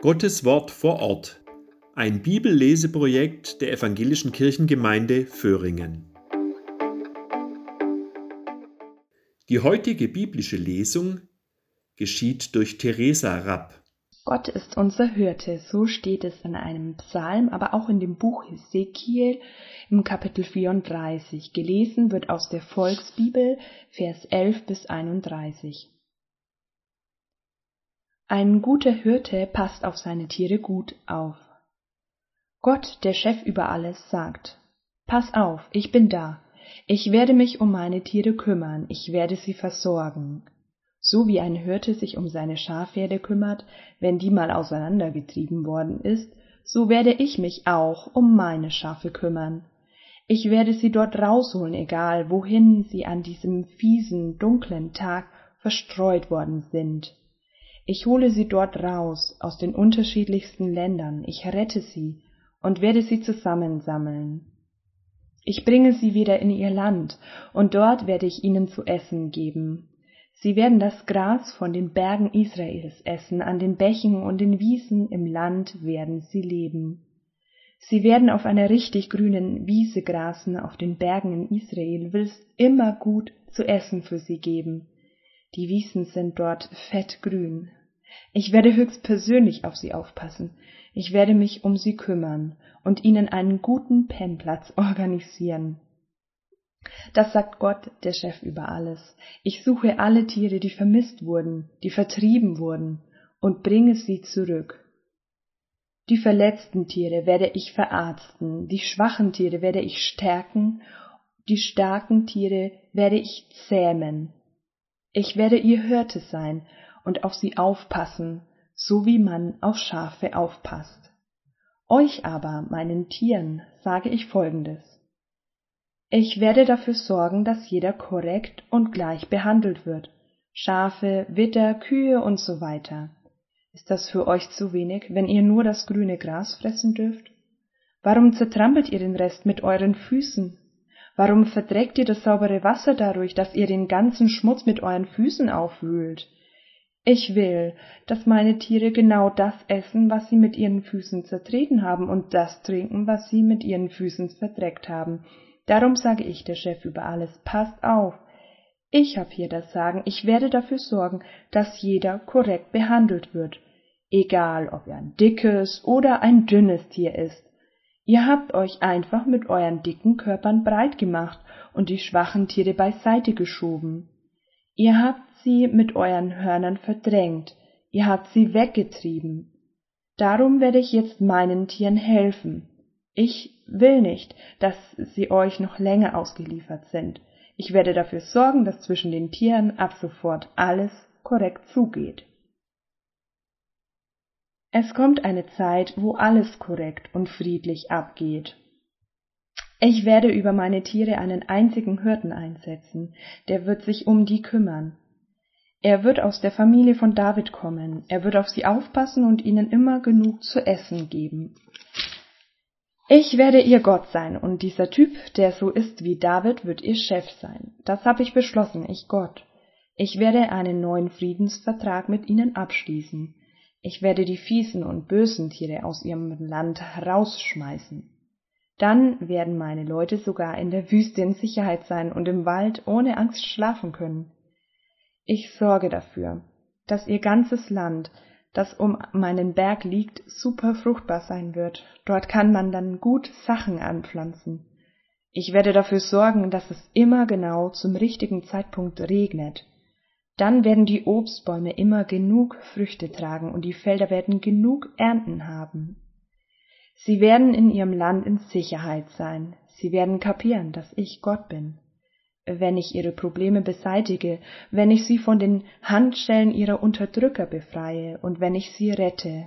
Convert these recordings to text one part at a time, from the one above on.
Gottes Wort vor Ort. Ein Bibelleseprojekt der Evangelischen Kirchengemeinde Föhringen. Die heutige biblische Lesung geschieht durch Theresa Rapp. Gott ist unser Hirte, so steht es in einem Psalm, aber auch in dem Buch Hesekiel im Kapitel 34. Gelesen wird aus der Volksbibel, Vers 11 bis 31. Ein guter Hirte passt auf seine Tiere gut auf. Gott, der Chef über alles, sagt, Pass auf, ich bin da. Ich werde mich um meine Tiere kümmern, ich werde sie versorgen. So wie ein Hirte sich um seine Schafherde kümmert, wenn die mal auseinandergetrieben worden ist, so werde ich mich auch um meine Schafe kümmern. Ich werde sie dort rausholen, egal wohin sie an diesem fiesen, dunklen Tag verstreut worden sind. Ich hole sie dort raus, aus den unterschiedlichsten Ländern, ich rette sie und werde sie zusammensammeln. Ich bringe sie wieder in ihr Land, und dort werde ich ihnen zu essen geben. Sie werden das Gras von den Bergen Israels essen, an den Bächen und den Wiesen im Land werden sie leben. Sie werden auf einer richtig grünen Wiese grasen, auf den Bergen in Israel will es immer gut zu essen für sie geben. Die Wiesen sind dort fettgrün, ich werde höchst persönlich auf sie aufpassen. Ich werde mich um sie kümmern und ihnen einen guten Pennplatz organisieren. Das sagt Gott, der Chef über alles. Ich suche alle Tiere, die vermisst wurden, die vertrieben wurden, und bringe sie zurück. Die verletzten Tiere werde ich verarzten, die schwachen Tiere werde ich stärken, die starken Tiere werde ich zähmen. Ich werde ihr Hirte sein und auf sie aufpassen, so wie man auf Schafe aufpasst. Euch aber, meinen Tieren, sage ich Folgendes. Ich werde dafür sorgen, dass jeder korrekt und gleich behandelt wird. Schafe, Witter, Kühe und so weiter. Ist das für euch zu wenig, wenn ihr nur das grüne Gras fressen dürft? Warum zertrampelt ihr den Rest mit euren Füßen? Warum verdreckt ihr das saubere Wasser dadurch, dass ihr den ganzen Schmutz mit euren Füßen aufwühlt? Ich will, dass meine Tiere genau das essen, was sie mit ihren Füßen zertreten haben, und das trinken, was sie mit ihren Füßen verdreckt haben. Darum sage ich, der Chef über alles, passt auf. Ich hab hier das Sagen, ich werde dafür sorgen, dass jeder korrekt behandelt wird, egal ob er ein dickes oder ein dünnes Tier ist. Ihr habt euch einfach mit euren dicken Körpern breit gemacht und die schwachen Tiere beiseite geschoben. Ihr habt sie mit euren Hörnern verdrängt, ihr habt sie weggetrieben. Darum werde ich jetzt meinen Tieren helfen. Ich will nicht, dass sie euch noch länger ausgeliefert sind. Ich werde dafür sorgen, dass zwischen den Tieren ab sofort alles korrekt zugeht. Es kommt eine Zeit, wo alles korrekt und friedlich abgeht. Ich werde über meine Tiere einen einzigen Hirten einsetzen, der wird sich um die kümmern. Er wird aus der Familie von David kommen, er wird auf sie aufpassen und ihnen immer genug zu essen geben. Ich werde ihr Gott sein, und dieser Typ, der so ist wie David, wird ihr Chef sein. Das habe ich beschlossen, ich Gott. Ich werde einen neuen Friedensvertrag mit ihnen abschließen. Ich werde die fiesen und bösen Tiere aus ihrem Land herausschmeißen. Dann werden meine Leute sogar in der Wüste in Sicherheit sein und im Wald ohne Angst schlafen können. Ich sorge dafür, dass ihr ganzes Land, das um meinen Berg liegt, super fruchtbar sein wird. Dort kann man dann gut Sachen anpflanzen. Ich werde dafür sorgen, dass es immer genau zum richtigen Zeitpunkt regnet. Dann werden die Obstbäume immer genug Früchte tragen und die Felder werden genug Ernten haben. Sie werden in ihrem Land in Sicherheit sein. Sie werden kapieren, dass ich Gott bin. Wenn ich ihre Probleme beseitige, wenn ich sie von den Handschellen ihrer Unterdrücker befreie und wenn ich sie rette.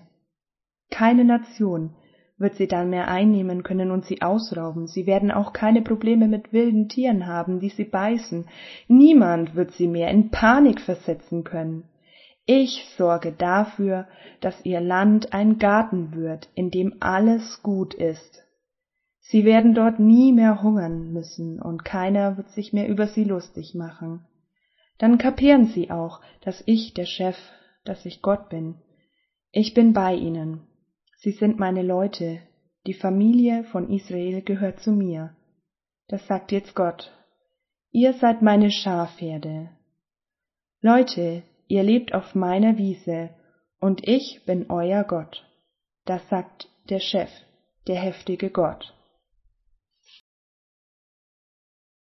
Keine Nation wird sie dann mehr einnehmen können und sie ausrauben. Sie werden auch keine Probleme mit wilden Tieren haben, die sie beißen. Niemand wird sie mehr in Panik versetzen können. Ich sorge dafür, dass ihr Land ein Garten wird, in dem alles gut ist. Sie werden dort nie mehr hungern müssen und keiner wird sich mehr über sie lustig machen. Dann kapieren sie auch, dass ich der Chef, dass ich Gott bin. Ich bin bei ihnen. Sie sind meine Leute. Die Familie von Israel gehört zu mir. Das sagt jetzt Gott. Ihr seid meine Schafherde. Leute, ihr lebt auf meiner Wiese, und ich bin euer Gott. Das sagt der Chef, der heftige Gott.